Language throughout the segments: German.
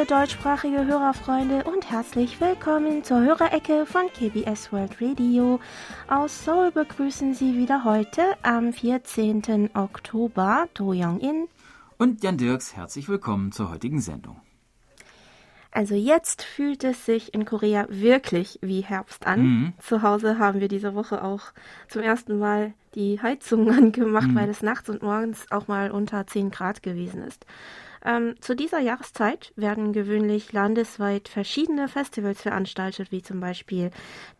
liebe deutschsprachige Hörerfreunde und herzlich willkommen zur Hörerecke von KBS World Radio. Aus Seoul begrüßen Sie wieder heute am 14. Oktober Do Young-in und Jan Dirks. Herzlich willkommen zur heutigen Sendung. Also jetzt fühlt es sich in Korea wirklich wie Herbst an. Mhm. Zu Hause haben wir diese Woche auch zum ersten Mal die Heizung angemacht, mhm. weil es nachts und morgens auch mal unter 10 Grad gewesen ist. Ähm, zu dieser Jahreszeit werden gewöhnlich landesweit verschiedene Festivals veranstaltet, wie zum Beispiel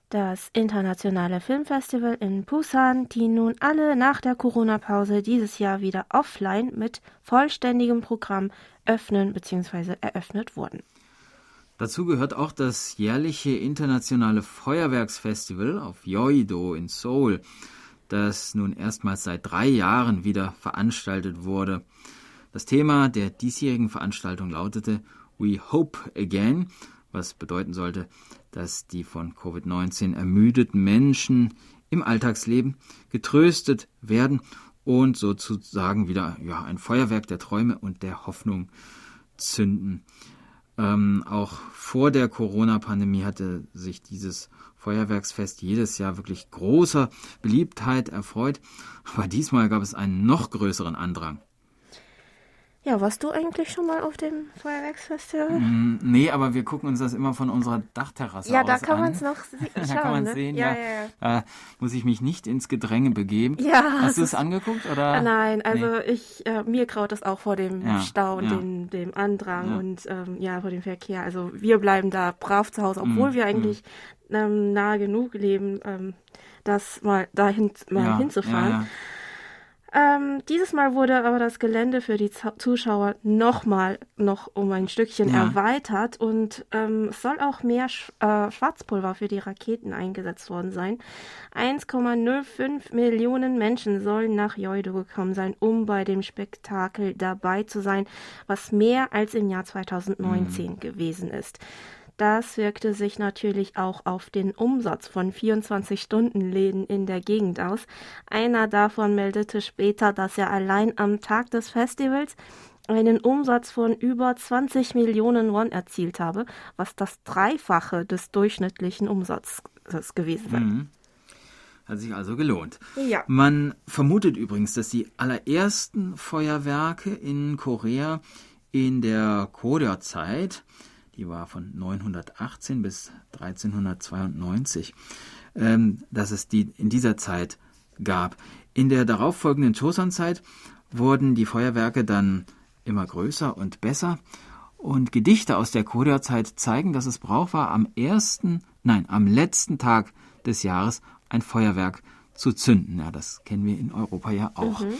das internationale Filmfestival in Busan, die nun alle nach der Corona-Pause dieses Jahr wieder offline mit vollständigem Programm öffnen bzw. eröffnet wurden. Dazu gehört auch das jährliche internationale Feuerwerksfestival auf Yeouido in Seoul, das nun erstmals seit drei Jahren wieder veranstaltet wurde. Das Thema der diesjährigen Veranstaltung lautete We Hope Again, was bedeuten sollte, dass die von Covid-19 ermüdeten Menschen im Alltagsleben getröstet werden und sozusagen wieder ja, ein Feuerwerk der Träume und der Hoffnung zünden. Ähm, auch vor der Corona-Pandemie hatte sich dieses Feuerwerksfest jedes Jahr wirklich großer Beliebtheit erfreut, aber diesmal gab es einen noch größeren Andrang. Ja, warst du eigentlich schon mal auf dem Feuerwerksfestival? Mm, nee, aber wir gucken uns das immer von unserer Dachterrasse ja, aus an. Ja, da kann man es noch schauen. da kann man ne? sehen, ja. ja. ja, Da muss ich mich nicht ins Gedränge begeben. Ja. Hast du es angeguckt? Oder? Äh, nein, also nee. ich, äh, mir graut es auch vor dem ja, Stau und dem, dem Andrang und ähm, ja, vor dem Verkehr. Also wir bleiben da brav zu Hause, obwohl mm, wir eigentlich mm. ähm, nahe genug leben, ähm, das mal dahin mal hinzufahren. Ähm, dieses Mal wurde aber das Gelände für die Zuschauer nochmal noch um ein Stückchen ja. erweitert und ähm, es soll auch mehr Sch äh, Schwarzpulver für die Raketen eingesetzt worden sein. 1,05 Millionen Menschen sollen nach Joido gekommen sein, um bei dem Spektakel dabei zu sein, was mehr als im Jahr 2019 mhm. gewesen ist. Das wirkte sich natürlich auch auf den Umsatz von 24-Stunden-Läden in der Gegend aus. Einer davon meldete später, dass er allein am Tag des Festivals einen Umsatz von über 20 Millionen Won erzielt habe, was das Dreifache des durchschnittlichen Umsatzes gewesen sei. Mhm. Hat sich also gelohnt. Ja. Man vermutet übrigens, dass die allerersten Feuerwerke in Korea in der Koryo-Zeit die war von 918 bis 1392, ähm, dass es die in dieser Zeit gab. In der darauffolgenden Joseon-Zeit wurden die Feuerwerke dann immer größer und besser. Und Gedichte aus der Korea-Zeit zeigen, dass es Brauch war, am ersten, nein, am letzten Tag des Jahres ein Feuerwerk zu zünden. Ja, das kennen wir in Europa ja auch. Mhm.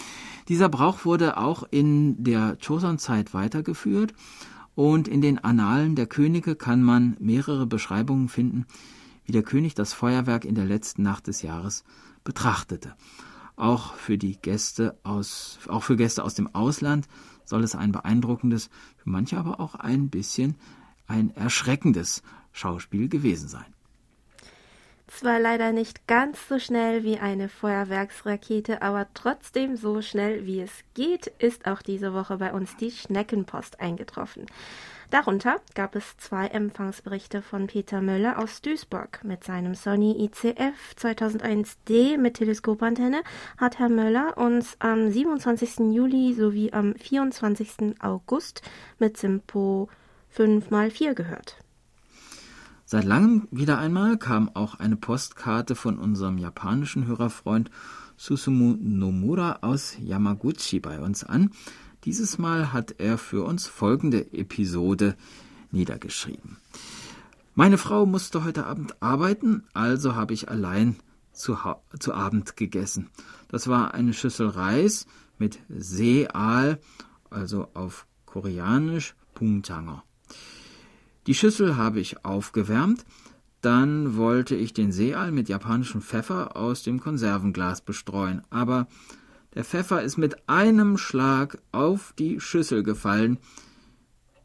Dieser Brauch wurde auch in der Joseon-Zeit weitergeführt und in den Annalen der Könige kann man mehrere Beschreibungen finden, wie der König das Feuerwerk in der letzten Nacht des Jahres betrachtete. Auch für die Gäste aus, auch für Gäste aus dem Ausland soll es ein beeindruckendes, für manche aber auch ein bisschen ein erschreckendes Schauspiel gewesen sein. Zwar leider nicht ganz so schnell wie eine Feuerwerksrakete, aber trotzdem so schnell wie es geht, ist auch diese Woche bei uns die Schneckenpost eingetroffen. Darunter gab es zwei Empfangsberichte von Peter Möller aus Duisburg. Mit seinem Sony ICF 2001D mit Teleskopantenne hat Herr Möller uns am 27. Juli sowie am 24. August mit Simpo 5x4 gehört. Seit langem wieder einmal kam auch eine Postkarte von unserem japanischen Hörerfreund Susumu Nomura aus Yamaguchi bei uns an. Dieses Mal hat er für uns folgende Episode niedergeschrieben. Meine Frau musste heute Abend arbeiten, also habe ich allein zu, zu Abend gegessen. Das war eine Schüssel Reis mit Seeaal, also auf Koreanisch Pungjanger. Die Schüssel habe ich aufgewärmt, dann wollte ich den Seeal mit japanischem Pfeffer aus dem Konservenglas bestreuen, aber der Pfeffer ist mit einem Schlag auf die Schüssel gefallen.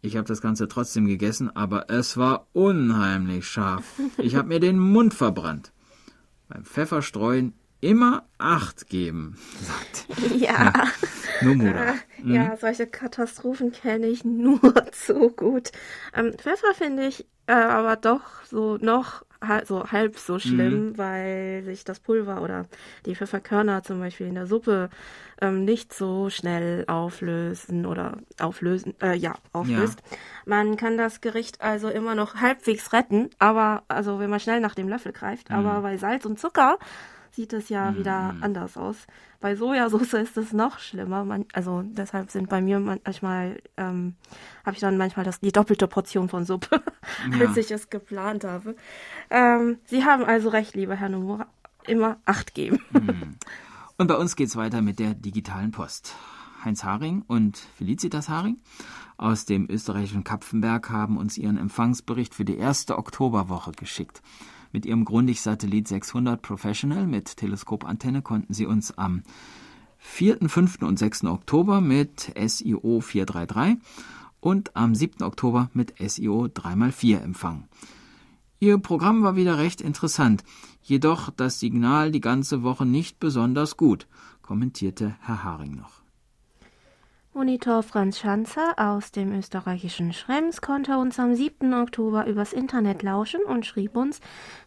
Ich habe das Ganze trotzdem gegessen, aber es war unheimlich scharf. Ich habe mir den Mund verbrannt. Beim Pfefferstreuen immer Acht geben, sagt ja. ja Nomura. Mhm. Ja, solche Katastrophen kenne ich nur zu gut. Ähm, Pfeffer finde ich äh, aber doch so noch so halb so schlimm, mhm. weil sich das Pulver oder die Pfefferkörner zum Beispiel in der Suppe ähm, nicht so schnell auflösen oder auflösen, äh, ja, auflöst. Ja. Man kann das Gericht also immer noch halbwegs retten, aber also wenn man schnell nach dem Löffel greift, mhm. aber bei Salz und Zucker sieht es ja mhm. wieder anders aus. Bei Sojasauce ist es noch schlimmer. Man, also deshalb sind bei mir manchmal, ähm, habe ich dann manchmal das, die doppelte Portion von Suppe, ja. als ich es geplant habe. Ähm, Sie haben also recht, lieber Herr Nomura, immer Acht geben. Mhm. Und bei uns geht es weiter mit der digitalen Post. Heinz Haring und Felicitas Haring aus dem österreichischen Kapfenberg haben uns ihren Empfangsbericht für die erste Oktoberwoche geschickt. Mit ihrem Grundig-Satellit 600 Professional mit Teleskopantenne konnten sie uns am 4., 5. und 6. Oktober mit SIO 433 und am 7. Oktober mit SIO 3x4 empfangen. Ihr Programm war wieder recht interessant, jedoch das Signal die ganze Woche nicht besonders gut, kommentierte Herr Haring noch. Monitor Franz Schanzer aus dem österreichischen Schrems konnte uns am 7. Oktober übers Internet lauschen und schrieb uns,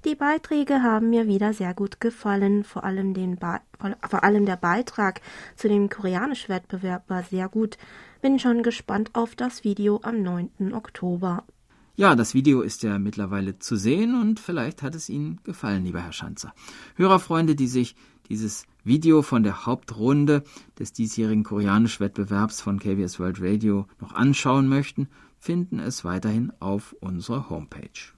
die Beiträge haben mir wieder sehr gut gefallen, vor allem, den vor allem der Beitrag zu dem Koreanisch-Wettbewerb war sehr gut. Bin schon gespannt auf das Video am 9. Oktober. Ja, das Video ist ja mittlerweile zu sehen und vielleicht hat es Ihnen gefallen, lieber Herr Schanzer. Hörerfreunde, die sich dieses Video von der Hauptrunde des diesjährigen Koreanisch-Wettbewerbs von KBS World Radio noch anschauen möchten, finden es weiterhin auf unserer Homepage.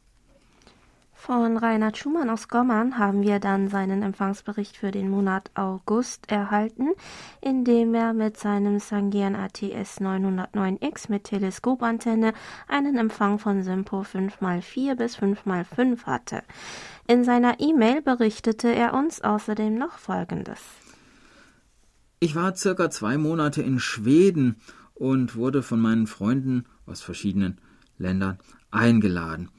Von Reinhard Schumann aus Gommern haben wir dann seinen Empfangsbericht für den Monat August erhalten, in dem er mit seinem Sangean ATS 909X mit Teleskopantenne einen Empfang von Simpo 5x4 bis 5x5 hatte. In seiner E-Mail berichtete er uns außerdem noch Folgendes. Ich war circa zwei Monate in Schweden und wurde von meinen Freunden aus verschiedenen Ländern eingeladen.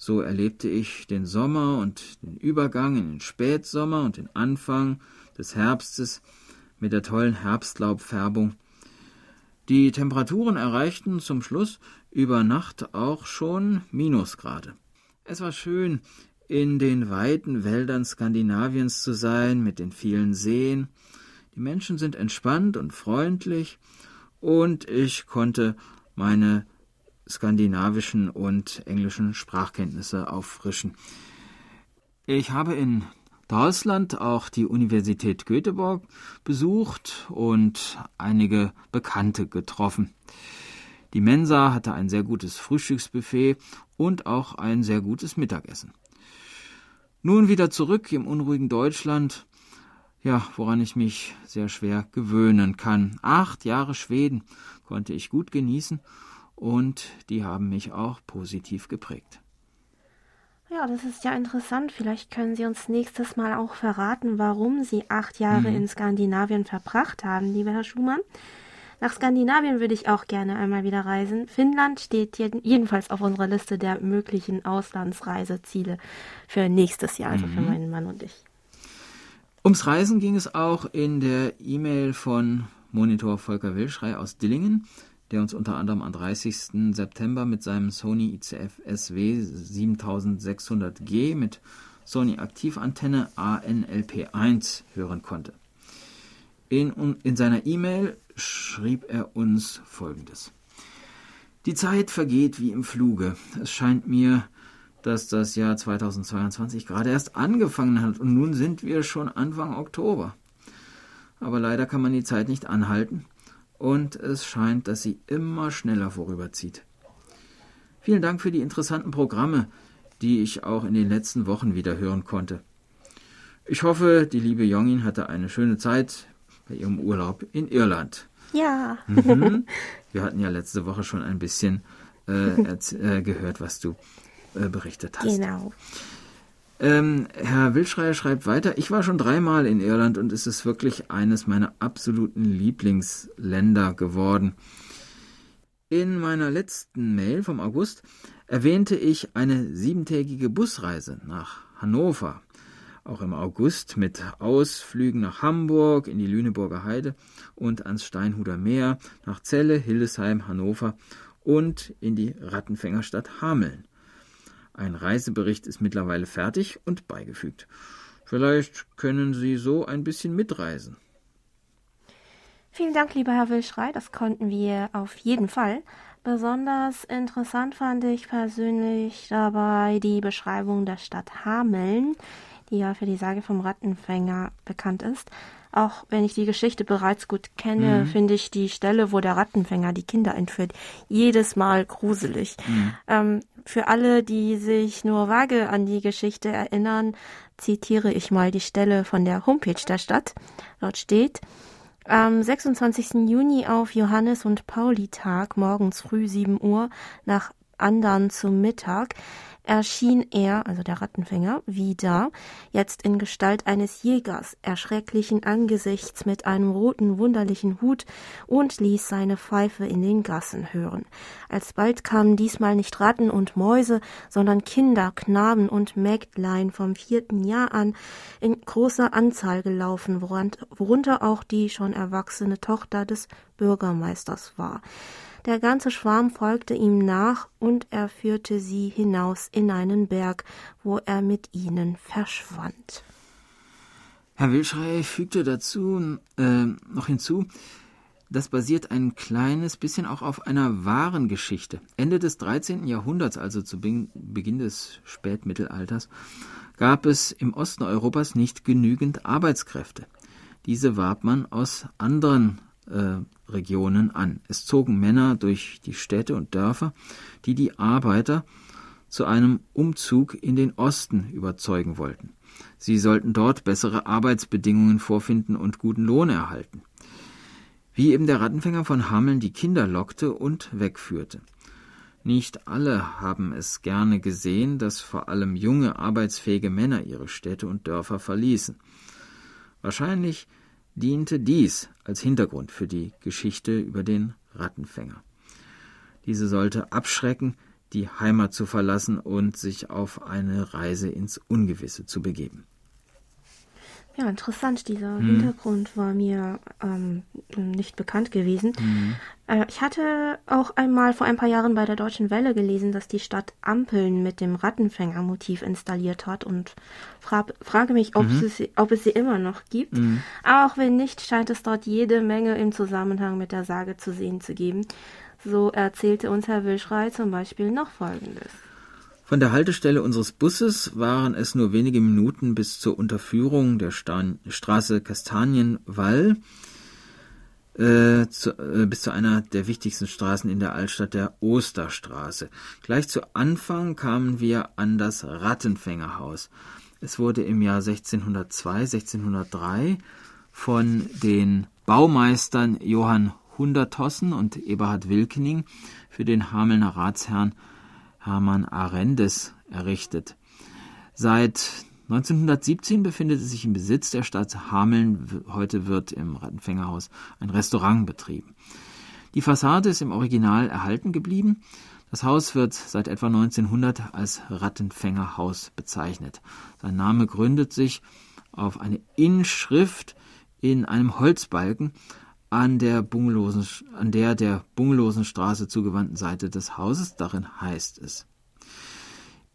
So erlebte ich den Sommer und den Übergang in den Spätsommer und den Anfang des Herbstes mit der tollen Herbstlaubfärbung. Die Temperaturen erreichten zum Schluss über Nacht auch schon Minusgrade. Es war schön, in den weiten Wäldern Skandinaviens zu sein, mit den vielen Seen. Die Menschen sind entspannt und freundlich, und ich konnte meine skandinavischen und englischen Sprachkenntnisse auffrischen. Ich habe in Deutschland auch die Universität Göteborg besucht und einige Bekannte getroffen. Die Mensa hatte ein sehr gutes Frühstücksbuffet und auch ein sehr gutes Mittagessen. Nun wieder zurück im unruhigen Deutschland, ja, woran ich mich sehr schwer gewöhnen kann. Acht Jahre Schweden konnte ich gut genießen und die haben mich auch positiv geprägt. Ja, das ist ja interessant. Vielleicht können Sie uns nächstes Mal auch verraten, warum Sie acht Jahre mhm. in Skandinavien verbracht haben, lieber Herr Schumann. Nach Skandinavien würde ich auch gerne einmal wieder reisen. Finnland steht jedenfalls auf unserer Liste der möglichen Auslandsreiseziele für nächstes Jahr, also mhm. für meinen Mann und ich. Ums Reisen ging es auch in der E-Mail von Monitor Volker Wilschrei aus Dillingen der uns unter anderem am 30. September mit seinem Sony ICF SW 7600G mit Sony Aktivantenne ANLP1 hören konnte. In, in seiner E-Mail schrieb er uns Folgendes. Die Zeit vergeht wie im Fluge. Es scheint mir, dass das Jahr 2022 gerade erst angefangen hat und nun sind wir schon Anfang Oktober. Aber leider kann man die Zeit nicht anhalten und es scheint, dass sie immer schneller vorüberzieht. Vielen Dank für die interessanten Programme, die ich auch in den letzten Wochen wieder hören konnte. Ich hoffe, die liebe Jongin hatte eine schöne Zeit bei ihrem Urlaub in Irland. Ja. Mhm. Wir hatten ja letzte Woche schon ein bisschen äh, äh, gehört, was du äh, berichtet hast. Genau. Ähm, Herr Wildschreier schreibt weiter, ich war schon dreimal in Irland und es ist wirklich eines meiner absoluten Lieblingsländer geworden. In meiner letzten Mail vom August erwähnte ich eine siebentägige Busreise nach Hannover. auch im August mit Ausflügen nach Hamburg, in die Lüneburger Heide und ans Steinhuder Meer, nach Celle, Hildesheim, Hannover und in die Rattenfängerstadt Hameln. Ein Reisebericht ist mittlerweile fertig und beigefügt. Vielleicht können Sie so ein bisschen mitreisen. Vielen Dank, lieber Herr Wilschrei, das konnten wir auf jeden Fall. Besonders interessant fand ich persönlich dabei die Beschreibung der Stadt Hameln, die ja für die Sage vom Rattenfänger bekannt ist. Auch wenn ich die Geschichte bereits gut kenne, mhm. finde ich die Stelle, wo der Rattenfänger die Kinder entführt, jedes Mal gruselig. Mhm. Ähm, für alle, die sich nur vage an die Geschichte erinnern, zitiere ich mal die Stelle von der Homepage der Stadt. Dort steht, am 26. Juni auf Johannes und Pauli Tag morgens früh 7 Uhr nach Andern zum Mittag erschien er, also der Rattenfänger, wieder, jetzt in Gestalt eines Jägers, erschrecklichen Angesichts mit einem roten, wunderlichen Hut und ließ seine Pfeife in den Gassen hören. Alsbald kamen diesmal nicht Ratten und Mäuse, sondern Kinder, Knaben und Mägdlein vom vierten Jahr an in großer Anzahl gelaufen, worunter auch die schon erwachsene Tochter des Bürgermeisters war. Der ganze Schwarm folgte ihm nach, und er führte sie hinaus in einen Berg, wo er mit ihnen verschwand. Herr Wilschrei fügte dazu äh, noch hinzu, das basiert ein kleines bisschen auch auf einer wahren Geschichte. Ende des 13. Jahrhunderts, also zu Beginn des Spätmittelalters, gab es im Osten Europas nicht genügend Arbeitskräfte. Diese warb man aus anderen äh, Regionen an. Es zogen Männer durch die Städte und Dörfer, die die Arbeiter zu einem Umzug in den Osten überzeugen wollten. Sie sollten dort bessere Arbeitsbedingungen vorfinden und guten Lohn erhalten. Wie eben der Rattenfänger von Hameln die Kinder lockte und wegführte. Nicht alle haben es gerne gesehen, dass vor allem junge, arbeitsfähige Männer ihre Städte und Dörfer verließen. Wahrscheinlich diente dies als Hintergrund für die Geschichte über den Rattenfänger. Diese sollte abschrecken, die Heimat zu verlassen und sich auf eine Reise ins Ungewisse zu begeben. Ja, interessant. Dieser hm. Hintergrund war mir ähm, nicht bekannt gewesen. Hm. Äh, ich hatte auch einmal vor ein paar Jahren bei der Deutschen Welle gelesen, dass die Stadt Ampeln mit dem Rattenfängermotiv installiert hat und fra frage mich, ob, mhm. sie, ob, es sie immer noch gibt. Mhm. auch wenn nicht, scheint es dort jede Menge im Zusammenhang mit der Sage zu sehen zu geben. So erzählte uns Herr Wilschrei zum Beispiel noch Folgendes. Von der Haltestelle unseres Busses waren es nur wenige Minuten bis zur Unterführung der Sta Straße Kastanienwall äh, zu, äh, bis zu einer der wichtigsten Straßen in der Altstadt, der Osterstraße. Gleich zu Anfang kamen wir an das Rattenfängerhaus. Es wurde im Jahr 1602, 1603 von den Baumeistern Johann Hundertossen und Eberhard Wilkening für den Hamelner Ratsherrn Hermann Arendes errichtet. Seit 1917 befindet es sich im Besitz der Stadt Hameln. Heute wird im Rattenfängerhaus ein Restaurant betrieben. Die Fassade ist im Original erhalten geblieben. Das Haus wird seit etwa 1900 als Rattenfängerhaus bezeichnet. Sein Name gründet sich auf eine Inschrift in einem Holzbalken an der, an der der bungelosen Straße zugewandten Seite des Hauses. Darin heißt es.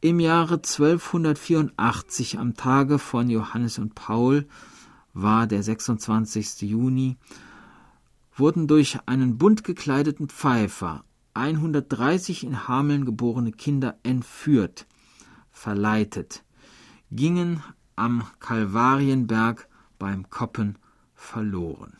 Im Jahre 1284, am Tage von Johannes und Paul, war der 26. Juni, wurden durch einen bunt gekleideten Pfeifer 130 in Hameln geborene Kinder entführt, verleitet, gingen am Kalvarienberg beim Koppen verloren.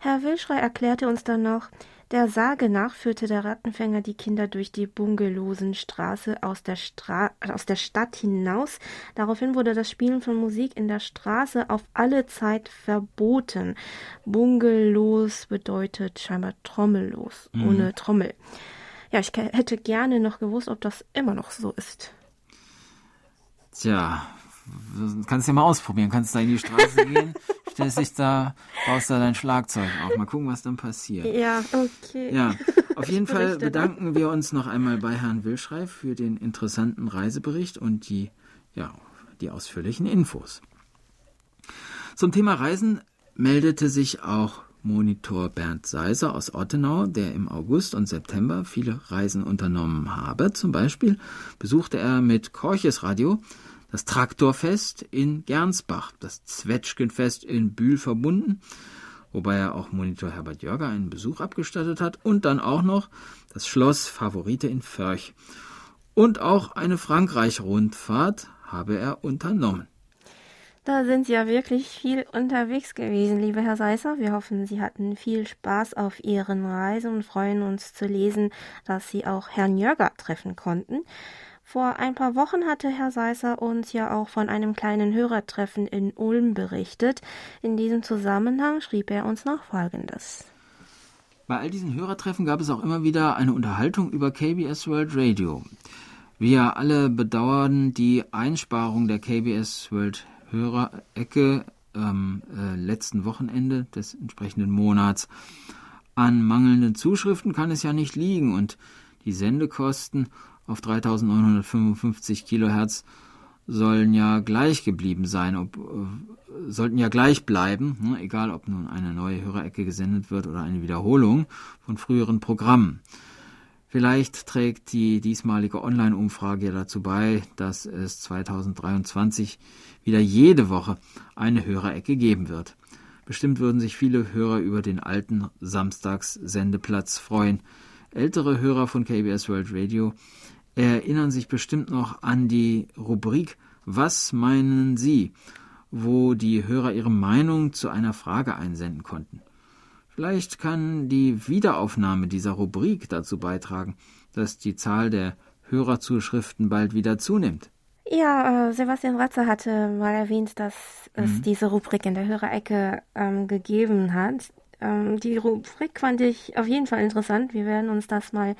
Herr Wilschrei erklärte uns dann noch, der Sage nach führte der Rattenfänger die Kinder durch die Bungelosenstraße aus der, Stra aus der Stadt hinaus. Daraufhin wurde das Spielen von Musik in der Straße auf alle Zeit verboten. Bungelos bedeutet scheinbar trommellos, mhm. ohne Trommel. Ja, ich hätte gerne noch gewusst, ob das immer noch so ist. Tja, kannst ja mal ausprobieren. Kannst da in die Straße gehen, stellst dich da, baust da dein Schlagzeug auf. Mal gucken, was dann passiert. Ja, okay. Ja, auf jeden Fall bedanken wir uns noch einmal bei Herrn Wilschrei für den interessanten Reisebericht und die, ja, die ausführlichen Infos. Zum Thema Reisen meldete sich auch Monitor Bernd Seiser aus Ottenau, der im August und September viele Reisen unternommen habe. Zum Beispiel besuchte er mit Korches Radio das Traktorfest in Gernsbach, das Zwetschgenfest in Bühl verbunden, wobei er auch Monitor Herbert Jörger einen Besuch abgestattet hat, und dann auch noch das Schloss Favorite in Förch. Und auch eine Frankreich-Rundfahrt habe er unternommen. Da sind Sie ja wirklich viel unterwegs gewesen, lieber Herr Seisser. Wir hoffen, Sie hatten viel Spaß auf Ihren Reisen und freuen uns zu lesen, dass Sie auch Herrn Jörger treffen konnten. Vor ein paar Wochen hatte Herr Seisser uns ja auch von einem kleinen Hörertreffen in Ulm berichtet. In diesem Zusammenhang schrieb er uns noch Folgendes. Bei all diesen Hörertreffen gab es auch immer wieder eine Unterhaltung über KBS World Radio. Wir alle bedauern die Einsparung der KBS World Hörerecke am äh, letzten Wochenende des entsprechenden Monats. An mangelnden Zuschriften kann es ja nicht liegen und die Sendekosten auf 3955 Kilohertz sollen ja gleich geblieben sein, ob, äh, sollten ja gleich bleiben, ne, egal ob nun eine neue Hörerecke gesendet wird oder eine Wiederholung von früheren Programmen. Vielleicht trägt die diesmalige Online-Umfrage ja dazu bei, dass es 2023 wieder jede Woche eine Hörerecke geben wird. Bestimmt würden sich viele Hörer über den alten Samstags-Sendeplatz freuen. Ältere Hörer von KBS World Radio erinnern sich bestimmt noch an die Rubrik Was meinen Sie, wo die Hörer ihre Meinung zu einer Frage einsenden konnten. Vielleicht kann die Wiederaufnahme dieser Rubrik dazu beitragen, dass die Zahl der Hörerzuschriften bald wieder zunimmt. Ja, äh, Sebastian Ratzer hatte mal erwähnt, dass es mhm. diese Rubrik in der Hörerecke ähm, gegeben hat. Ähm, die Rubrik fand ich auf jeden Fall interessant. Wir werden uns das mal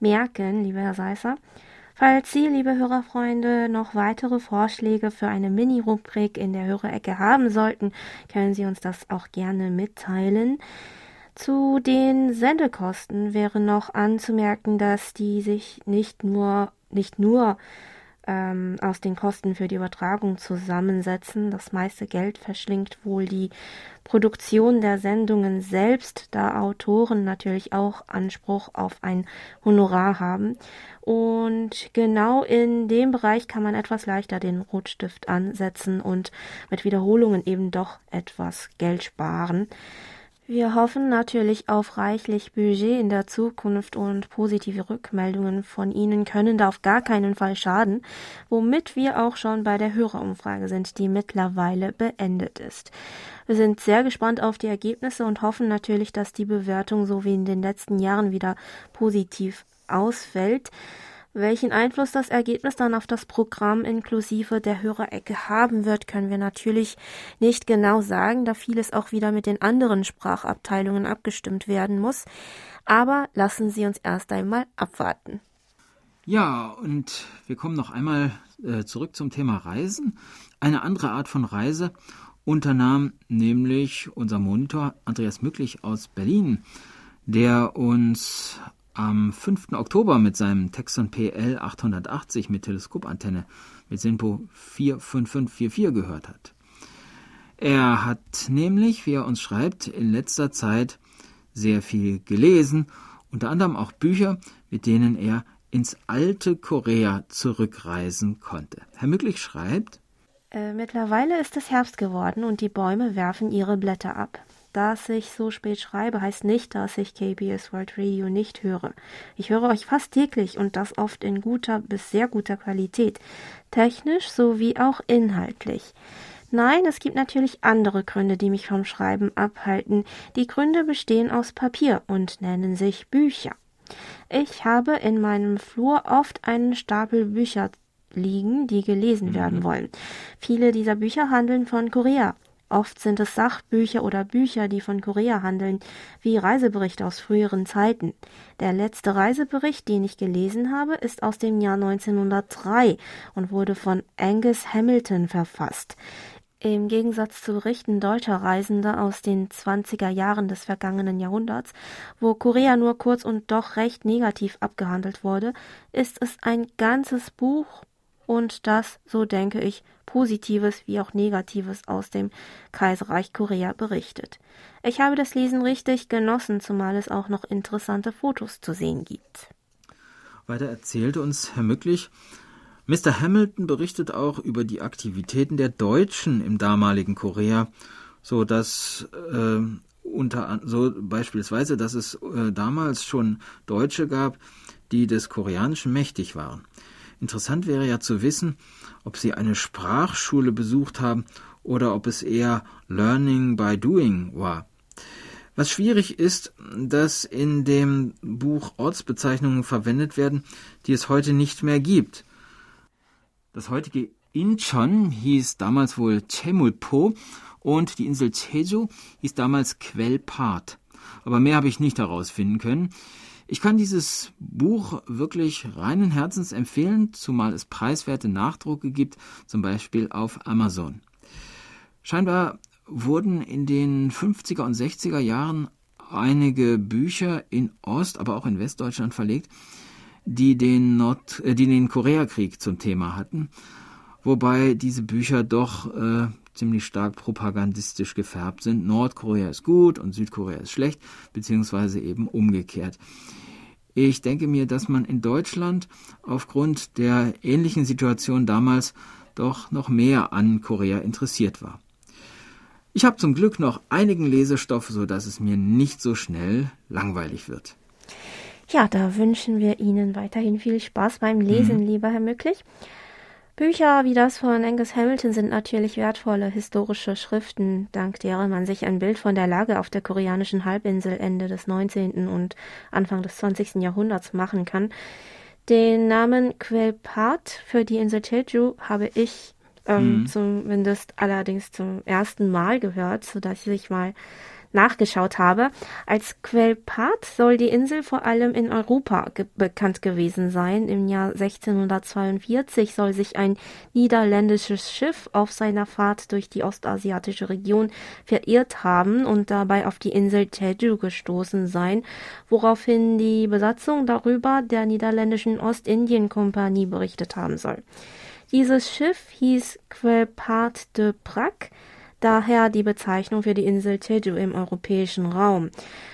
merken, lieber Herr Seisser. Falls Sie, liebe Hörerfreunde, noch weitere Vorschläge für eine Mini-Rubrik in der Hörerecke haben sollten, können Sie uns das auch gerne mitteilen. Zu den Sendekosten wäre noch anzumerken, dass die sich nicht nur, nicht nur ähm, aus den Kosten für die Übertragung zusammensetzen. Das meiste Geld verschlingt wohl die Produktion der Sendungen selbst, da Autoren natürlich auch Anspruch auf ein Honorar haben. Und genau in dem Bereich kann man etwas leichter den Rotstift ansetzen und mit Wiederholungen eben doch etwas Geld sparen. Wir hoffen natürlich auf reichlich Budget in der Zukunft und positive Rückmeldungen von Ihnen können da auf gar keinen Fall schaden, womit wir auch schon bei der Hörerumfrage sind, die mittlerweile beendet ist. Wir sind sehr gespannt auf die Ergebnisse und hoffen natürlich, dass die Bewertung so wie in den letzten Jahren wieder positiv ausfällt. Welchen Einfluss das Ergebnis dann auf das Programm inklusive der Hörerecke haben wird, können wir natürlich nicht genau sagen, da vieles auch wieder mit den anderen Sprachabteilungen abgestimmt werden muss. Aber lassen Sie uns erst einmal abwarten. Ja, und wir kommen noch einmal äh, zurück zum Thema Reisen. Eine andere Art von Reise unternahm nämlich unser Monitor Andreas Mücklich aus Berlin, der uns am 5. Oktober mit seinem Texon PL 880 mit Teleskopantenne mit SINPO 45544 gehört hat. Er hat nämlich, wie er uns schreibt, in letzter Zeit sehr viel gelesen, unter anderem auch Bücher, mit denen er ins alte Korea zurückreisen konnte. Herr Mücklich schreibt, äh, Mittlerweile ist es Herbst geworden und die Bäume werfen ihre Blätter ab. Dass ich so spät schreibe, heißt nicht, dass ich KBS World Radio nicht höre. Ich höre euch fast täglich und das oft in guter bis sehr guter Qualität, technisch sowie auch inhaltlich. Nein, es gibt natürlich andere Gründe, die mich vom Schreiben abhalten. Die Gründe bestehen aus Papier und nennen sich Bücher. Ich habe in meinem Flur oft einen Stapel Bücher liegen, die gelesen werden mhm. wollen. Viele dieser Bücher handeln von Korea. Oft sind es Sachbücher oder Bücher, die von Korea handeln, wie Reiseberichte aus früheren Zeiten. Der letzte Reisebericht, den ich gelesen habe, ist aus dem Jahr 1903 und wurde von Angus Hamilton verfasst. Im Gegensatz zu Berichten deutscher Reisender aus den 20er Jahren des vergangenen Jahrhunderts, wo Korea nur kurz und doch recht negativ abgehandelt wurde, ist es ein ganzes Buch und das, so denke ich, Positives wie auch Negatives aus dem Kaiserreich Korea berichtet. Ich habe das Lesen richtig genossen, zumal es auch noch interessante Fotos zu sehen gibt. Weiter erzählte uns Herr Mücklich, Mr. Hamilton berichtet auch über die Aktivitäten der Deutschen im damaligen Korea, so dass äh, unter so beispielsweise, dass es äh, damals schon Deutsche gab, die des Koreanischen mächtig waren. Interessant wäre ja zu wissen, ob sie eine Sprachschule besucht haben oder ob es eher Learning by Doing war. Was schwierig ist, dass in dem Buch Ortsbezeichnungen verwendet werden, die es heute nicht mehr gibt. Das heutige Incheon hieß damals wohl Chemulpo und die Insel Jeju hieß damals Quellpart. Aber mehr habe ich nicht herausfinden können. Ich kann dieses Buch wirklich reinen Herzens empfehlen, zumal es preiswerte Nachdrucke gibt, zum Beispiel auf Amazon. Scheinbar wurden in den 50er und 60er Jahren einige Bücher in Ost, aber auch in Westdeutschland verlegt, die den, Nord, äh, die den Koreakrieg zum Thema hatten, wobei diese Bücher doch äh, ziemlich stark propagandistisch gefärbt sind. Nordkorea ist gut und Südkorea ist schlecht, beziehungsweise eben umgekehrt. Ich denke mir, dass man in Deutschland aufgrund der ähnlichen Situation damals doch noch mehr an Korea interessiert war. Ich habe zum Glück noch einigen Lesestoff, so dass es mir nicht so schnell langweilig wird. Ja, da wünschen wir Ihnen weiterhin viel Spaß beim Lesen, mhm. lieber Herr Mücklich. Bücher wie das von Angus Hamilton sind natürlich wertvolle historische Schriften, dank derer man sich ein Bild von der Lage auf der koreanischen Halbinsel Ende des 19. und Anfang des 20. Jahrhunderts machen kann. Den Namen Quelpat für die Insel Jeju habe ich ähm, mhm. zumindest allerdings zum ersten Mal gehört, sodass ich mal nachgeschaut habe. Als Quellpart soll die Insel vor allem in Europa ge bekannt gewesen sein. Im Jahr 1642 soll sich ein niederländisches Schiff auf seiner Fahrt durch die ostasiatische Region verirrt haben und dabei auf die Insel Jeju gestoßen sein, woraufhin die Besatzung darüber der niederländischen Ostindien-Kompanie berichtet haben soll. Dieses Schiff hieß Quellpart de Brac, daher die Bezeichnung für die Insel Jeju im europäischen Raum.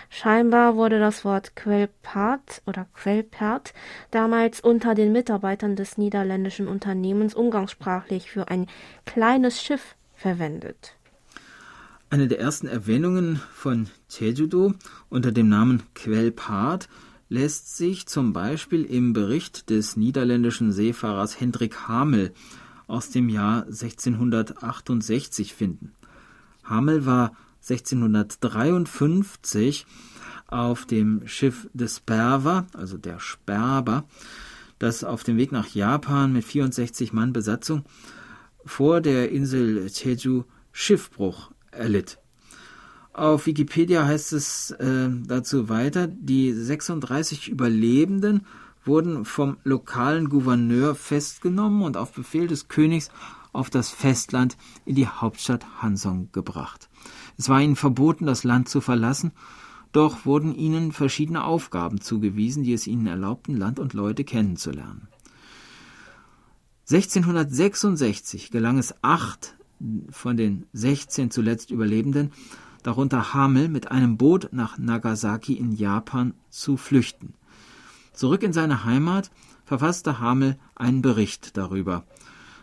Scheinbar wurde das Wort Quellpart oder Quellpert damals unter den Mitarbeitern des niederländischen Unternehmens umgangssprachlich für ein kleines Schiff verwendet. Eine der ersten Erwähnungen von Jeju-do unter dem Namen Quellpart lässt sich zum Beispiel im Bericht des niederländischen Seefahrers Hendrik Hamel aus dem Jahr 1668 finden. Hamel war 1653 auf dem Schiff des Sperver, also der Sperber, das auf dem Weg nach Japan mit 64 Mann Besatzung vor der Insel Jeju Schiffbruch erlitt. Auf Wikipedia heißt es äh, dazu weiter, die 36 Überlebenden wurden vom lokalen Gouverneur festgenommen und auf Befehl des Königs auf das Festland in die Hauptstadt Hansong gebracht. Es war ihnen verboten, das Land zu verlassen, doch wurden ihnen verschiedene Aufgaben zugewiesen, die es ihnen erlaubten, Land und Leute kennenzulernen. 1666 gelang es acht von den 16 zuletzt Überlebenden, darunter Hamel, mit einem Boot nach Nagasaki in Japan zu flüchten. Zurück in seine Heimat verfasste Hamel einen Bericht darüber.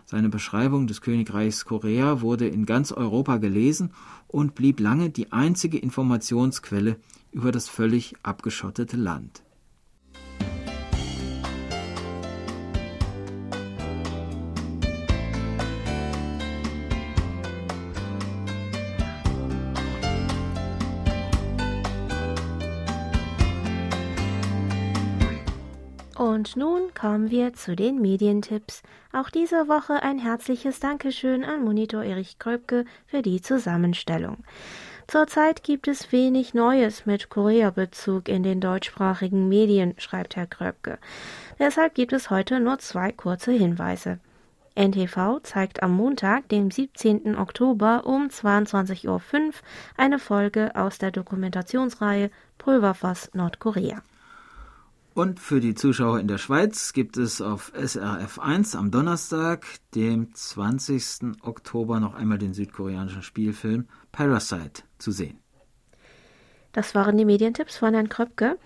Seine Beschreibung des Königreichs Korea wurde in ganz Europa gelesen und blieb lange die einzige Informationsquelle über das völlig abgeschottete Land. Nun kommen wir zu den Medientipps. Auch diese Woche ein herzliches Dankeschön an Monitor Erich Kröpke für die Zusammenstellung. Zurzeit gibt es wenig Neues mit Korea-Bezug in den deutschsprachigen Medien, schreibt Herr Kröpke. Deshalb gibt es heute nur zwei kurze Hinweise. NTV zeigt am Montag, dem 17. Oktober um 22.05 Uhr eine Folge aus der Dokumentationsreihe Pulverfass Nordkorea. Und für die Zuschauer in der Schweiz gibt es auf SRF 1 am Donnerstag, dem 20. Oktober, noch einmal den südkoreanischen Spielfilm Parasite zu sehen. Das waren die Medientipps von Herrn Kröpke.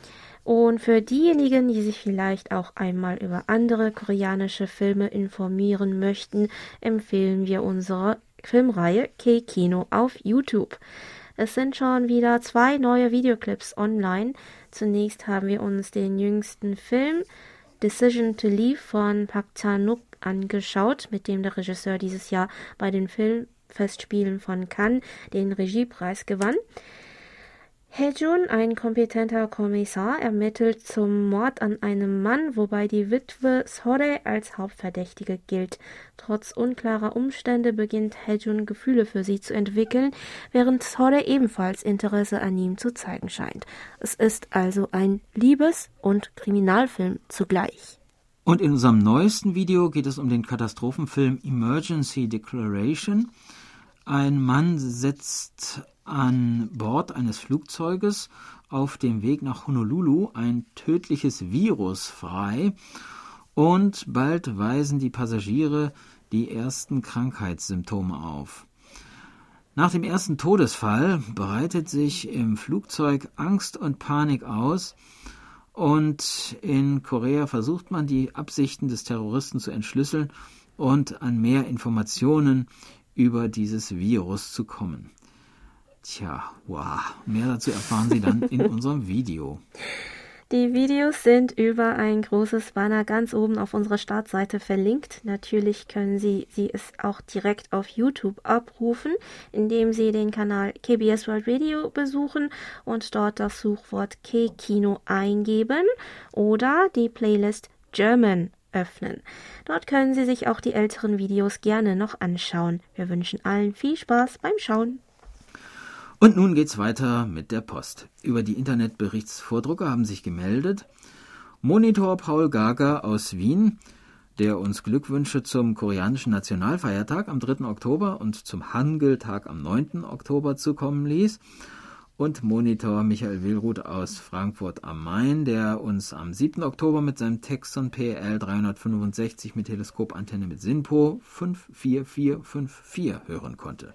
Und für diejenigen, die sich vielleicht auch einmal über andere koreanische Filme informieren möchten, empfehlen wir unsere Filmreihe K-Kino auf YouTube. Es sind schon wieder zwei neue Videoclips online. Zunächst haben wir uns den jüngsten Film Decision to Leave von Park Chan-wook angeschaut, mit dem der Regisseur dieses Jahr bei den Filmfestspielen von Cannes den Regiepreis gewann. Hejun, ein kompetenter Kommissar, ermittelt zum Mord an einem Mann, wobei die Witwe Sore als Hauptverdächtige gilt. Trotz unklarer Umstände beginnt Hejun Gefühle für sie zu entwickeln, während Sore ebenfalls Interesse an ihm zu zeigen scheint. Es ist also ein Liebes- und Kriminalfilm zugleich. Und in unserem neuesten Video geht es um den Katastrophenfilm Emergency Declaration. Ein Mann setzt an Bord eines Flugzeuges auf dem Weg nach Honolulu ein tödliches Virus frei und bald weisen die Passagiere die ersten Krankheitssymptome auf. Nach dem ersten Todesfall breitet sich im Flugzeug Angst und Panik aus und in Korea versucht man die Absichten des Terroristen zu entschlüsseln und an mehr Informationen über dieses Virus zu kommen. Tja, wow. Mehr dazu erfahren Sie dann in unserem Video. Die Videos sind über ein großes Banner ganz oben auf unserer Startseite verlinkt. Natürlich können Sie, Sie es auch direkt auf YouTube abrufen, indem Sie den Kanal KBS World Radio besuchen und dort das Suchwort K-Kino eingeben oder die Playlist German öffnen. Dort können Sie sich auch die älteren Videos gerne noch anschauen. Wir wünschen allen viel Spaß beim Schauen. Und nun geht's weiter mit der Post. Über die Internetberichtsvordrucke haben sich gemeldet Monitor Paul Gager aus Wien, der uns Glückwünsche zum koreanischen Nationalfeiertag am 3. Oktober und zum Hangul-Tag am 9. Oktober zukommen ließ. Und Monitor Michael Willruth aus Frankfurt am Main, der uns am 7. Oktober mit seinem Texon PL 365 mit Teleskopantenne mit SINPO 54454 hören konnte.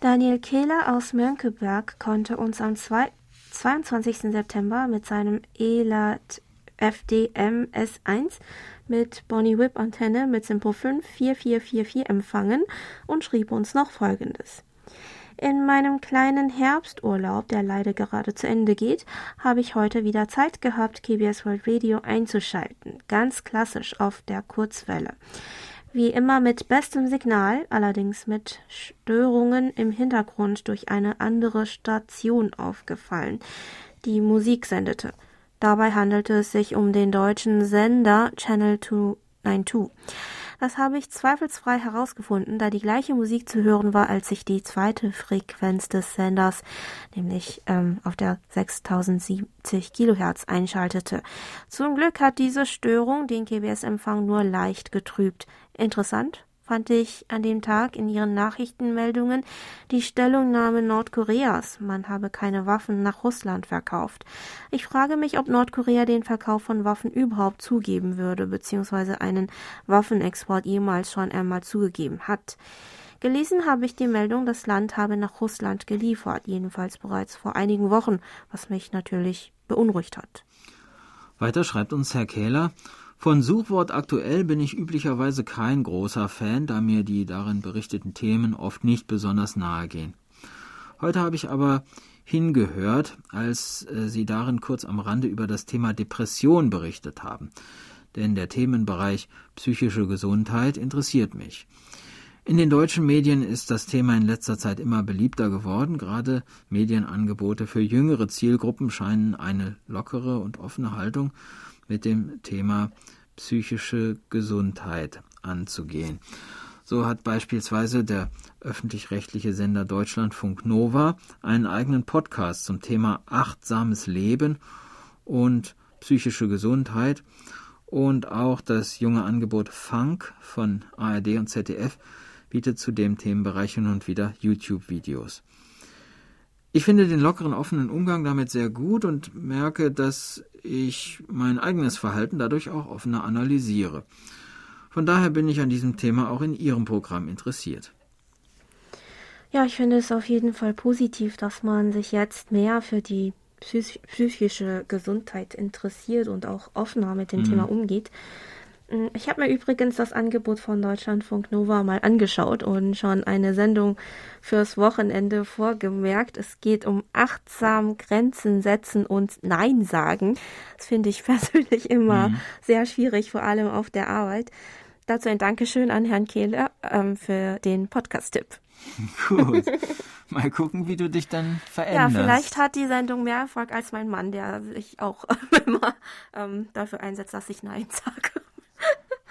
Daniel Kehler aus Mönckeberg konnte uns am 22. September mit seinem ELAT FDM S1 mit Bonnie Whip Antenne mit Simpo 5 4444 empfangen und schrieb uns noch folgendes. In meinem kleinen Herbsturlaub, der leider gerade zu Ende geht, habe ich heute wieder Zeit gehabt, KBS World Radio einzuschalten. Ganz klassisch auf der Kurzwelle wie immer mit bestem Signal, allerdings mit Störungen im Hintergrund durch eine andere Station aufgefallen, die Musik sendete. Dabei handelte es sich um den deutschen Sender Channel 292. Das habe ich zweifelsfrei herausgefunden, da die gleiche Musik zu hören war, als ich die zweite Frequenz des Senders, nämlich ähm, auf der 6070 Kilohertz einschaltete. Zum Glück hat diese Störung den KBS-Empfang nur leicht getrübt. Interessant fand ich an dem Tag in ihren Nachrichtenmeldungen die Stellungnahme Nordkoreas, man habe keine Waffen nach Russland verkauft. Ich frage mich, ob Nordkorea den Verkauf von Waffen überhaupt zugeben würde, beziehungsweise einen Waffenexport jemals schon einmal zugegeben hat. Gelesen habe ich die Meldung, das Land habe nach Russland geliefert, jedenfalls bereits vor einigen Wochen, was mich natürlich beunruhigt hat. Weiter schreibt uns Herr Kähler, von Suchwort aktuell bin ich üblicherweise kein großer Fan, da mir die darin berichteten Themen oft nicht besonders nahe gehen. Heute habe ich aber hingehört, als äh, Sie darin kurz am Rande über das Thema Depression berichtet haben. Denn der Themenbereich psychische Gesundheit interessiert mich. In den deutschen Medien ist das Thema in letzter Zeit immer beliebter geworden. Gerade Medienangebote für jüngere Zielgruppen scheinen eine lockere und offene Haltung mit dem Thema psychische Gesundheit anzugehen. So hat beispielsweise der öffentlich-rechtliche Sender Deutschlandfunk Nova einen eigenen Podcast zum Thema achtsames Leben und psychische Gesundheit und auch das junge Angebot Funk von ARD und ZDF bietet zu dem Themenbereich hin und wieder YouTube-Videos. Ich finde den lockeren, offenen Umgang damit sehr gut und merke, dass ich mein eigenes Verhalten dadurch auch offener analysiere. Von daher bin ich an diesem Thema auch in Ihrem Programm interessiert. Ja, ich finde es auf jeden Fall positiv, dass man sich jetzt mehr für die psychische Gesundheit interessiert und auch offener mit dem mhm. Thema umgeht. Mm, ich habe mir übrigens das Angebot von Deutschlandfunk Nova mal angeschaut und schon eine Sendung fürs Wochenende vorgemerkt. Es geht um achtsam Grenzen setzen und Nein sagen. Das finde ich persönlich immer mhm. sehr schwierig, vor allem auf der Arbeit. Dazu ein Dankeschön an Herrn Kehler ähm, für den Podcast-Tipp. Gut. Mal gucken, wie du dich dann veränderst. Ja, vielleicht hat die Sendung mehr Erfolg als mein Mann, der sich auch immer ähm, dafür einsetzt, dass ich Nein sage.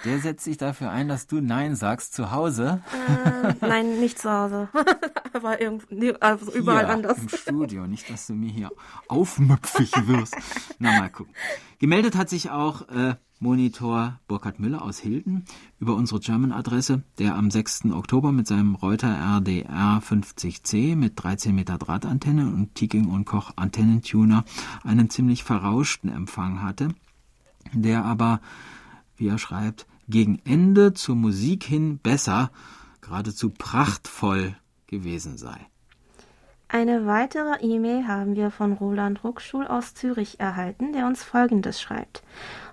Der setzt sich dafür ein, dass du Nein sagst zu Hause? Äh, nein, nicht zu Hause. Aber irgendwie, also überall hier, anders. Im Studio, nicht, dass du mir hier aufmüpfig wirst. Na, mal gucken. Gemeldet hat sich auch äh, Monitor Burkhard Müller aus Hilden über unsere German-Adresse, der am 6. Oktober mit seinem Reuter RDR 50C mit 13 Meter Drahtantenne und Tiking und Koch Antennentuner einen ziemlich verrauschten Empfang hatte, der aber wie er schreibt, gegen Ende zur Musik hin besser, geradezu prachtvoll gewesen sei. Eine weitere E-Mail haben wir von Roland Ruckschul aus Zürich erhalten, der uns Folgendes schreibt.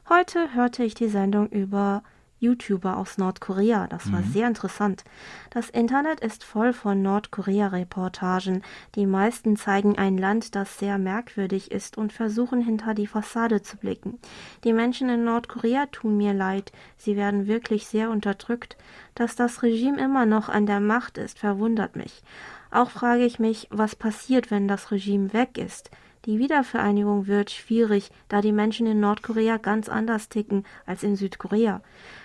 Heute hörte ich die Sendung über YouTuber aus Nordkorea. Das war mhm. sehr interessant. Das Internet ist voll von Nordkorea-Reportagen. Die meisten zeigen ein Land, das sehr merkwürdig ist und versuchen hinter die Fassade zu blicken. Die Menschen in Nordkorea tun mir leid. Sie werden wirklich sehr unterdrückt. Dass das Regime immer noch an der Macht ist, verwundert mich. Auch frage ich mich, was passiert, wenn das Regime weg ist. Die Wiedervereinigung wird schwierig, da die Menschen in Nordkorea ganz anders ticken als in Südkorea.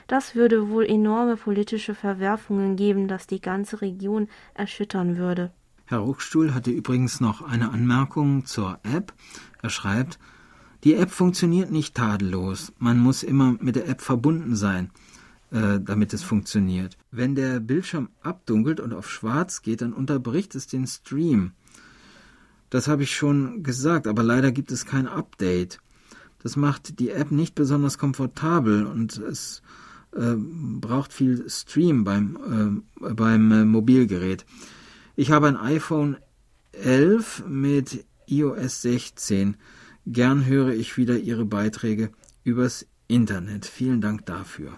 Das würde wohl enorme politische Verwerfungen geben, das die ganze Region erschüttern würde. Herr Ruckstuhl hatte übrigens noch eine Anmerkung zur App. Er schreibt, die App funktioniert nicht tadellos. Man muss immer mit der App verbunden sein, äh, damit es funktioniert. Wenn der Bildschirm abdunkelt und auf schwarz geht, dann unterbricht es den Stream. Das habe ich schon gesagt, aber leider gibt es kein Update. Das macht die App nicht besonders komfortabel und es äh, braucht viel Stream beim, äh, beim äh, Mobilgerät. Ich habe ein iPhone 11 mit iOS 16. Gern höre ich wieder Ihre Beiträge übers Internet. Vielen Dank dafür.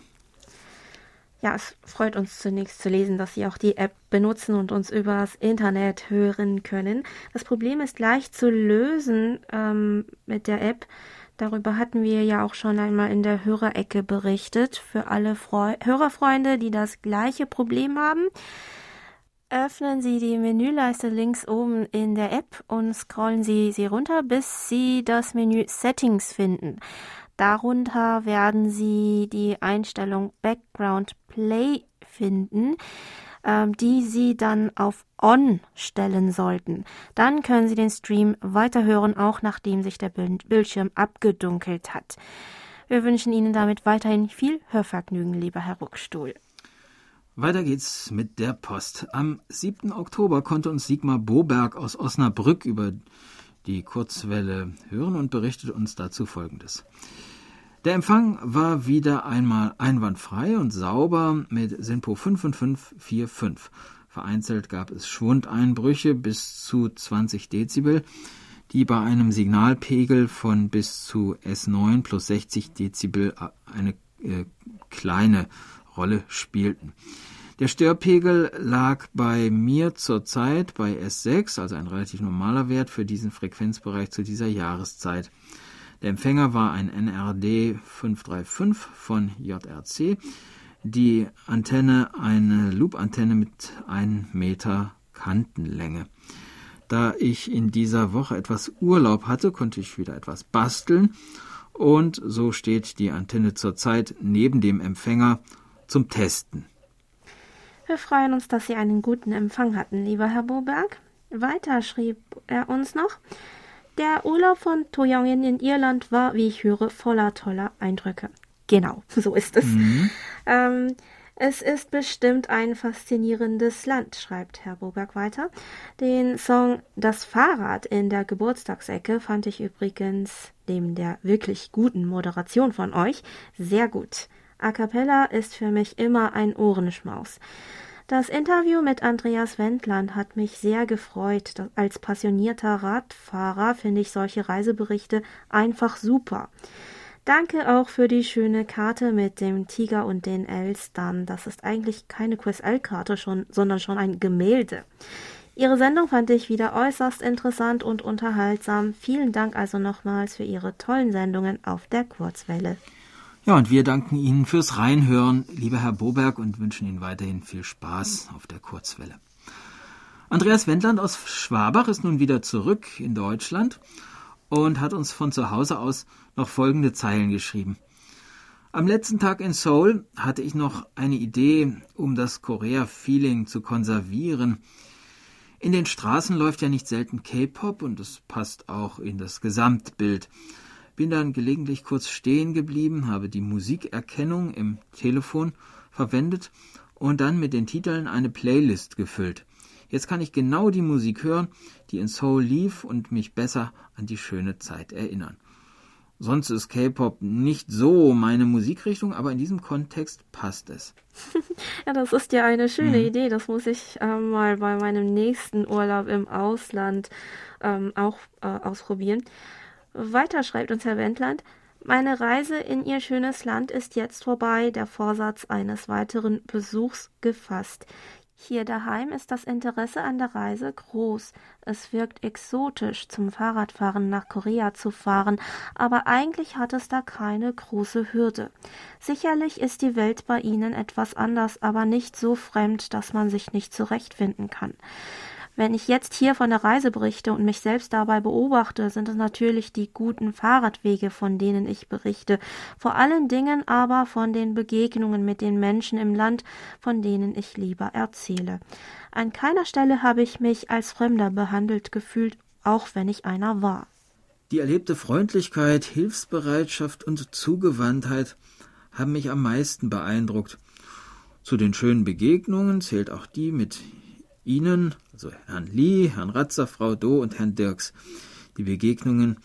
Ja, es freut uns zunächst zu lesen, dass Sie auch die App benutzen und uns übers Internet hören können. Das Problem ist leicht zu lösen ähm, mit der App. Darüber hatten wir ja auch schon einmal in der Hörerecke berichtet. Für alle Freu Hörerfreunde, die das gleiche Problem haben, öffnen Sie die Menüleiste links oben in der App und scrollen Sie sie runter, bis Sie das Menü Settings finden. Darunter werden Sie die Einstellung Background Play finden ähm, die Sie dann auf On stellen sollten. Dann können Sie den Stream weiterhören, auch nachdem sich der Bildschirm abgedunkelt hat. Wir wünschen Ihnen damit weiterhin viel Hörvergnügen, lieber Herr Ruckstuhl. Weiter geht's mit der Post. Am 7. Oktober konnte uns Sigmar Boberg aus Osnabrück über die Kurzwelle hören und berichtet uns dazu Folgendes. Der Empfang war wieder einmal einwandfrei und sauber mit SINPO 55545. Vereinzelt gab es Schwundeinbrüche bis zu 20 Dezibel, die bei einem Signalpegel von bis zu S9 plus 60 Dezibel eine äh, kleine Rolle spielten. Der Störpegel lag bei mir zurzeit bei S6, also ein relativ normaler Wert für diesen Frequenzbereich zu dieser Jahreszeit. Der Empfänger war ein NRD 535 von JRC. Die Antenne eine Loop-Antenne mit 1 Meter Kantenlänge. Da ich in dieser Woche etwas Urlaub hatte, konnte ich wieder etwas basteln und so steht die Antenne zurzeit neben dem Empfänger zum Testen. Wir freuen uns, dass Sie einen guten Empfang hatten, lieber Herr Boberg. Weiter schrieb er uns noch, der Urlaub von To Young-in in Irland war, wie ich höre, voller toller Eindrücke. Genau, so ist es. Mhm. Ähm, Es ist bestimmt ein faszinierendes Land, schreibt Herr Boberg weiter. Den Song Das Fahrrad in der Geburtstagsecke fand ich übrigens neben der wirklich guten Moderation von euch sehr gut. A cappella ist für mich immer ein Ohrenschmaus. Das Interview mit Andreas Wendland hat mich sehr gefreut. Als passionierter Radfahrer finde ich solche Reiseberichte einfach super. Danke auch für die schöne Karte mit dem Tiger und den Elstern. Das ist eigentlich keine QSL-Karte schon, sondern schon ein Gemälde. Ihre Sendung fand ich wieder äußerst interessant und unterhaltsam. Vielen Dank also nochmals für Ihre tollen Sendungen auf der Kurzwelle. Ja, und wir danken Ihnen fürs Reinhören, lieber Herr Boberg, und wünschen Ihnen weiterhin viel Spaß auf der Kurzwelle. Andreas Wendland aus Schwabach ist nun wieder zurück in Deutschland und hat uns von zu Hause aus noch folgende Zeilen geschrieben. Am letzten Tag in Seoul hatte ich noch eine Idee, um das Korea-Feeling zu konservieren. In den Straßen läuft ja nicht selten K-Pop und es passt auch in das Gesamtbild. Bin dann gelegentlich kurz stehen geblieben, habe die Musikerkennung im Telefon verwendet und dann mit den Titeln eine Playlist gefüllt. Jetzt kann ich genau die Musik hören, die in Seoul lief und mich besser an die schöne Zeit erinnern. Sonst ist K-Pop nicht so meine Musikrichtung, aber in diesem Kontext passt es. ja, das ist ja eine schöne mhm. Idee. Das muss ich äh, mal bei meinem nächsten Urlaub im Ausland ähm, auch äh, ausprobieren. Weiter schreibt uns Herr Wendland, meine Reise in Ihr schönes Land ist jetzt vorbei, der Vorsatz eines weiteren Besuchs gefasst. Hier daheim ist das Interesse an der Reise groß. Es wirkt exotisch, zum Fahrradfahren nach Korea zu fahren, aber eigentlich hat es da keine große Hürde. Sicherlich ist die Welt bei Ihnen etwas anders, aber nicht so fremd, dass man sich nicht zurechtfinden kann. Wenn ich jetzt hier von der Reise berichte und mich selbst dabei beobachte, sind es natürlich die guten Fahrradwege, von denen ich berichte, vor allen Dingen aber von den Begegnungen mit den Menschen im Land, von denen ich lieber erzähle. An keiner Stelle habe ich mich als Fremder behandelt gefühlt, auch wenn ich einer war. Die erlebte Freundlichkeit, Hilfsbereitschaft und Zugewandtheit haben mich am meisten beeindruckt. Zu den schönen Begegnungen zählt auch die mit Ihnen, also Herrn Lee, Herrn Ratzer, Frau Do und Herrn Dirks, die Begegnungen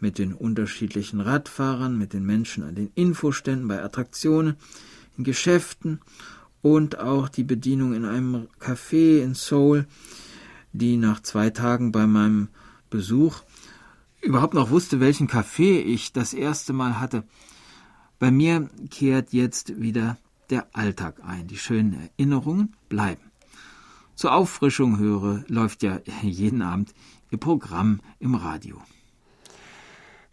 mit den unterschiedlichen Radfahrern, mit den Menschen an den Infoständen, bei Attraktionen, in Geschäften und auch die Bedienung in einem Café in Seoul, die nach zwei Tagen bei meinem Besuch überhaupt noch wusste, welchen Kaffee ich das erste Mal hatte. Bei mir kehrt jetzt wieder der Alltag ein. Die schönen Erinnerungen bleiben. Zur Auffrischung höre, läuft ja jeden Abend ihr Programm im Radio.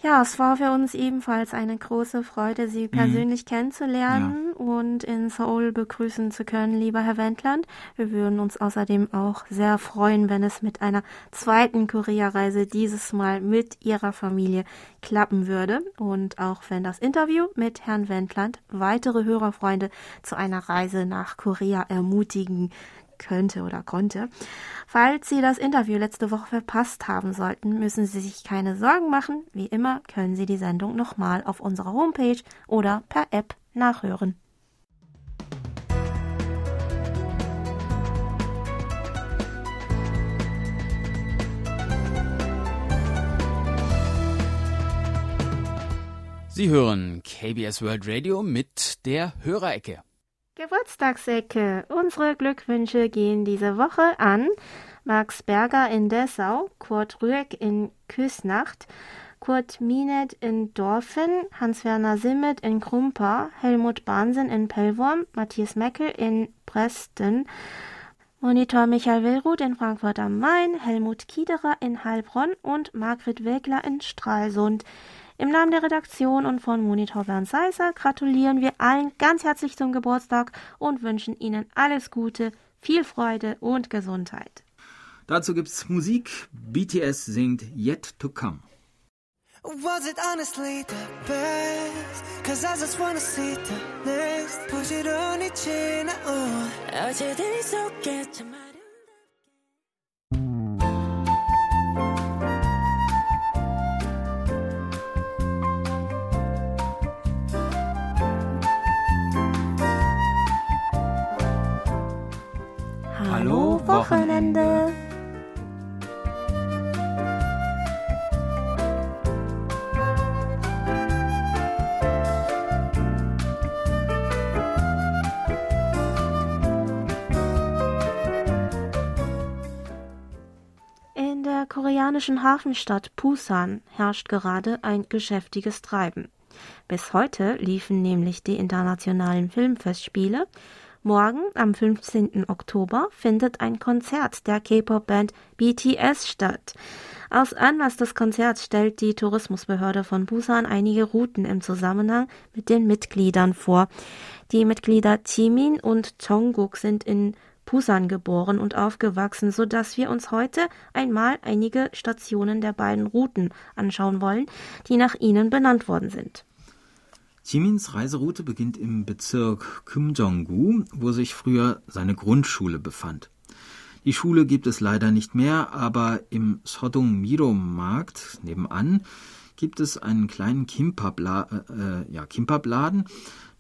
Ja, es war für uns ebenfalls eine große Freude, Sie mhm. persönlich mhm. kennenzulernen ja. und in Seoul begrüßen zu können, lieber Herr Wendland. Wir würden uns außerdem auch sehr freuen, wenn es mit einer zweiten Korea-Reise dieses Mal mit Ihrer Familie klappen würde und auch wenn das Interview mit Herrn Wendland weitere Hörerfreunde zu einer Reise nach Korea ermutigen könnte oder konnte. Falls Sie das Interview letzte Woche verpasst haben sollten, müssen Sie sich keine Sorgen machen. Wie immer können Sie die Sendung nochmal auf unserer Homepage oder per App nachhören. Sie hören KBS World Radio mit der Hörerecke. Geburtstagsecke. Unsere Glückwünsche gehen diese Woche an Max Berger in Dessau, Kurt Rüegg in Küsnacht, Kurt Minet in Dorfen, Hans-Werner Simmet in Krumpa, Helmut Bahnsen in Pellworm, Matthias Meckel in Preston, Monitor Michael Willruth in Frankfurt am Main, Helmut Kiederer in Heilbronn und Margret Wegler in Stralsund. Im Namen der Redaktion und von Monitor Bernd Seiser gratulieren wir allen ganz herzlich zum Geburtstag und wünschen Ihnen alles Gute, viel Freude und Gesundheit. Dazu gibt's Musik. BTS singt Yet to Come. Was it honestly the best? Cause I just wanna see the next. 부지런히 지나온 어제들이 속에 참 Wochenende. In der koreanischen Hafenstadt Busan herrscht gerade ein geschäftiges Treiben. Bis heute liefen nämlich die internationalen Filmfestspiele. Morgen, am 15. Oktober, findet ein Konzert der K-Pop-Band BTS statt. Aus Anlass des Konzerts stellt die Tourismusbehörde von Busan einige Routen im Zusammenhang mit den Mitgliedern vor. Die Mitglieder Jimin und Jungkook sind in Busan geboren und aufgewachsen, so dass wir uns heute einmal einige Stationen der beiden Routen anschauen wollen, die nach ihnen benannt worden sind. Jimins Reiseroute beginnt im Bezirk Kumjonggu, wo sich früher seine Grundschule befand. Die Schule gibt es leider nicht mehr, aber im Sodong Miro Markt nebenan gibt es einen kleinen Kimbap-Laden, äh, ja, Kimbap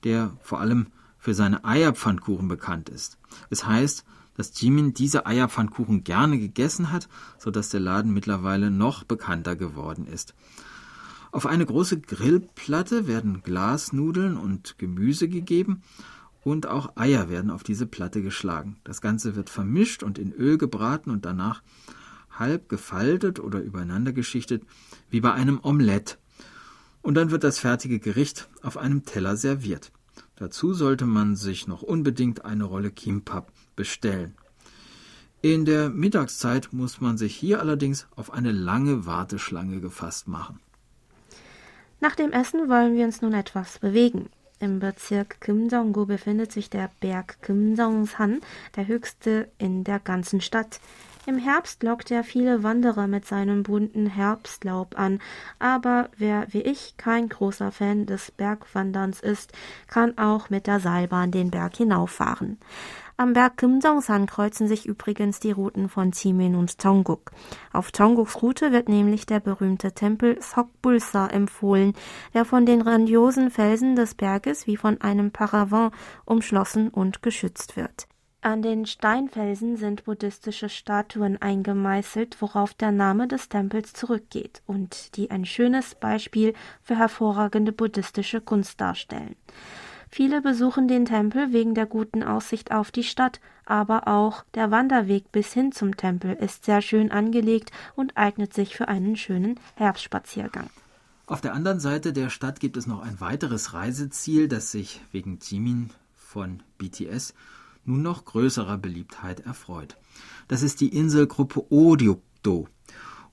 der vor allem für seine Eierpfannkuchen bekannt ist. Es heißt, dass Jimin diese Eierpfannkuchen gerne gegessen hat, so dass der Laden mittlerweile noch bekannter geworden ist. Auf eine große Grillplatte werden Glasnudeln und Gemüse gegeben und auch Eier werden auf diese Platte geschlagen. Das Ganze wird vermischt und in Öl gebraten und danach halb gefaltet oder übereinander geschichtet, wie bei einem Omelett. Und dann wird das fertige Gericht auf einem Teller serviert. Dazu sollte man sich noch unbedingt eine Rolle Kimbap bestellen. In der Mittagszeit muss man sich hier allerdings auf eine lange Warteschlange gefasst machen. Nach dem Essen wollen wir uns nun etwas bewegen. Im Bezirk Kimjonggu befindet sich der Berg Kimjongsan, der höchste in der ganzen Stadt. Im Herbst lockt er viele Wanderer mit seinem bunten Herbstlaub an, aber wer wie ich kein großer Fan des Bergwanderns ist, kann auch mit der Seilbahn den Berg hinauffahren. Am Berg Kimdongsan kreuzen sich übrigens die Routen von Jimin und Tongguk. Auf Tongguks Route wird nämlich der berühmte Tempel Sokbulsa empfohlen, der von den grandiosen Felsen des Berges wie von einem Paravent umschlossen und geschützt wird. An den Steinfelsen sind buddhistische Statuen eingemeißelt, worauf der Name des Tempels zurückgeht und die ein schönes Beispiel für hervorragende buddhistische Kunst darstellen. Viele besuchen den Tempel wegen der guten Aussicht auf die Stadt, aber auch der Wanderweg bis hin zum Tempel ist sehr schön angelegt und eignet sich für einen schönen Herbstspaziergang. Auf der anderen Seite der Stadt gibt es noch ein weiteres Reiseziel, das sich wegen Jimin von BTS nun noch größerer Beliebtheit erfreut. Das ist die Inselgruppe Oryukdo.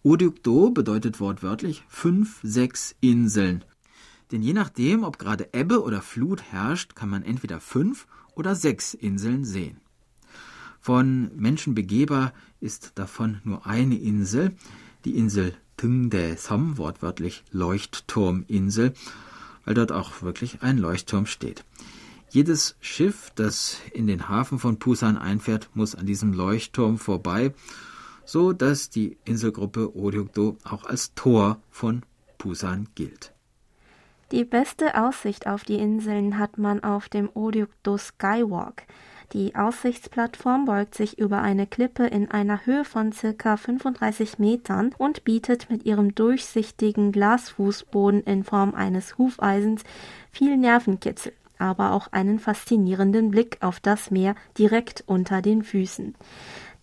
Oryukdo bedeutet wortwörtlich fünf, sechs Inseln. Denn je nachdem, ob gerade Ebbe oder Flut herrscht, kann man entweder fünf oder sechs Inseln sehen. Von Menschen begehbar ist davon nur eine Insel, die Insel Tungde Som, wortwörtlich Leuchtturminsel, weil dort auch wirklich ein Leuchtturm steht. Jedes Schiff, das in den Hafen von Pusan einfährt, muss an diesem Leuchtturm vorbei, so dass die Inselgruppe Oryukdo auch als Tor von Pusan gilt. Die beste Aussicht auf die Inseln hat man auf dem Oryukdo Skywalk. Die Aussichtsplattform beugt sich über eine Klippe in einer Höhe von circa 35 Metern und bietet mit ihrem durchsichtigen Glasfußboden in Form eines Hufeisens viel Nervenkitzel, aber auch einen faszinierenden Blick auf das Meer direkt unter den Füßen.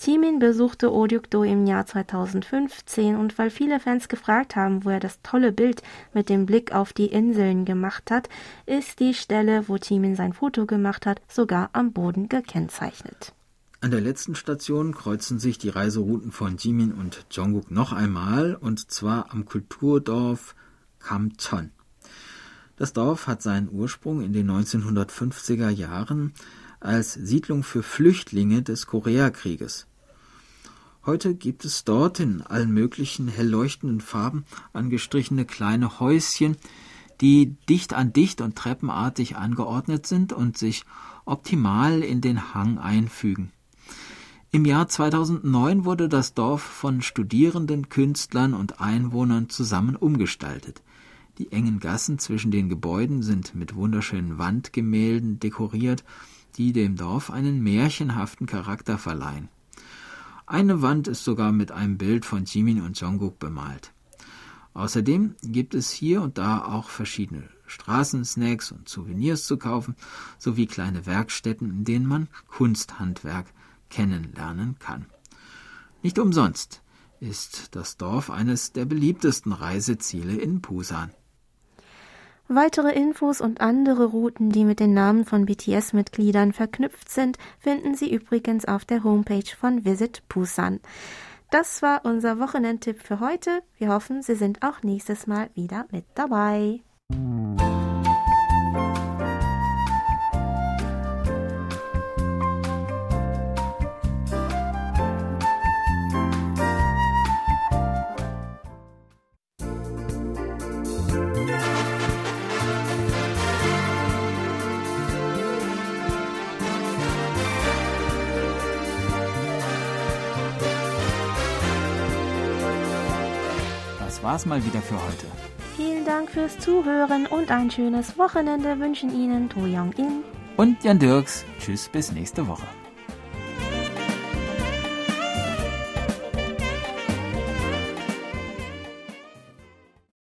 Jimin besuchte Oryukdo im Jahr 2015 und weil viele Fans gefragt haben, wo er das tolle Bild mit dem Blick auf die Inseln gemacht hat, ist die Stelle, wo Jimin sein Foto gemacht hat, sogar am Boden gekennzeichnet. An der letzten Station kreuzen sich die Reiserouten von Jimin und Jungkook noch einmal und zwar am Kulturdorf Kamcheon. Das Dorf hat seinen Ursprung in den 1950er Jahren als Siedlung für Flüchtlinge des Koreakrieges. Heute gibt es dort in allen möglichen hell leuchtenden Farben angestrichene kleine Häuschen, die dicht an dicht und treppenartig angeordnet sind und sich optimal in den Hang einfügen. Im Jahr 2009 wurde das Dorf von Studierenden, Künstlern und Einwohnern zusammen umgestaltet. Die engen Gassen zwischen den Gebäuden sind mit wunderschönen Wandgemälden dekoriert, die dem Dorf einen märchenhaften Charakter verleihen. Eine Wand ist sogar mit einem Bild von Jimin und Jungkook bemalt. Außerdem gibt es hier und da auch verschiedene Straßensnacks und Souvenirs zu kaufen, sowie kleine Werkstätten, in denen man Kunsthandwerk kennenlernen kann. Nicht umsonst ist das Dorf eines der beliebtesten Reiseziele in Busan. Weitere Infos und andere Routen, die mit den Namen von BTS-Mitgliedern verknüpft sind, finden Sie übrigens auf der Homepage von Visit Busan. Das war unser Wochenendtipp für heute. Wir hoffen, Sie sind auch nächstes Mal wieder mit dabei. War's mal wieder für heute. Vielen Dank fürs Zuhören und ein schönes Wochenende wünschen Ihnen To Young In und Jan Dirks. Tschüss, bis nächste Woche.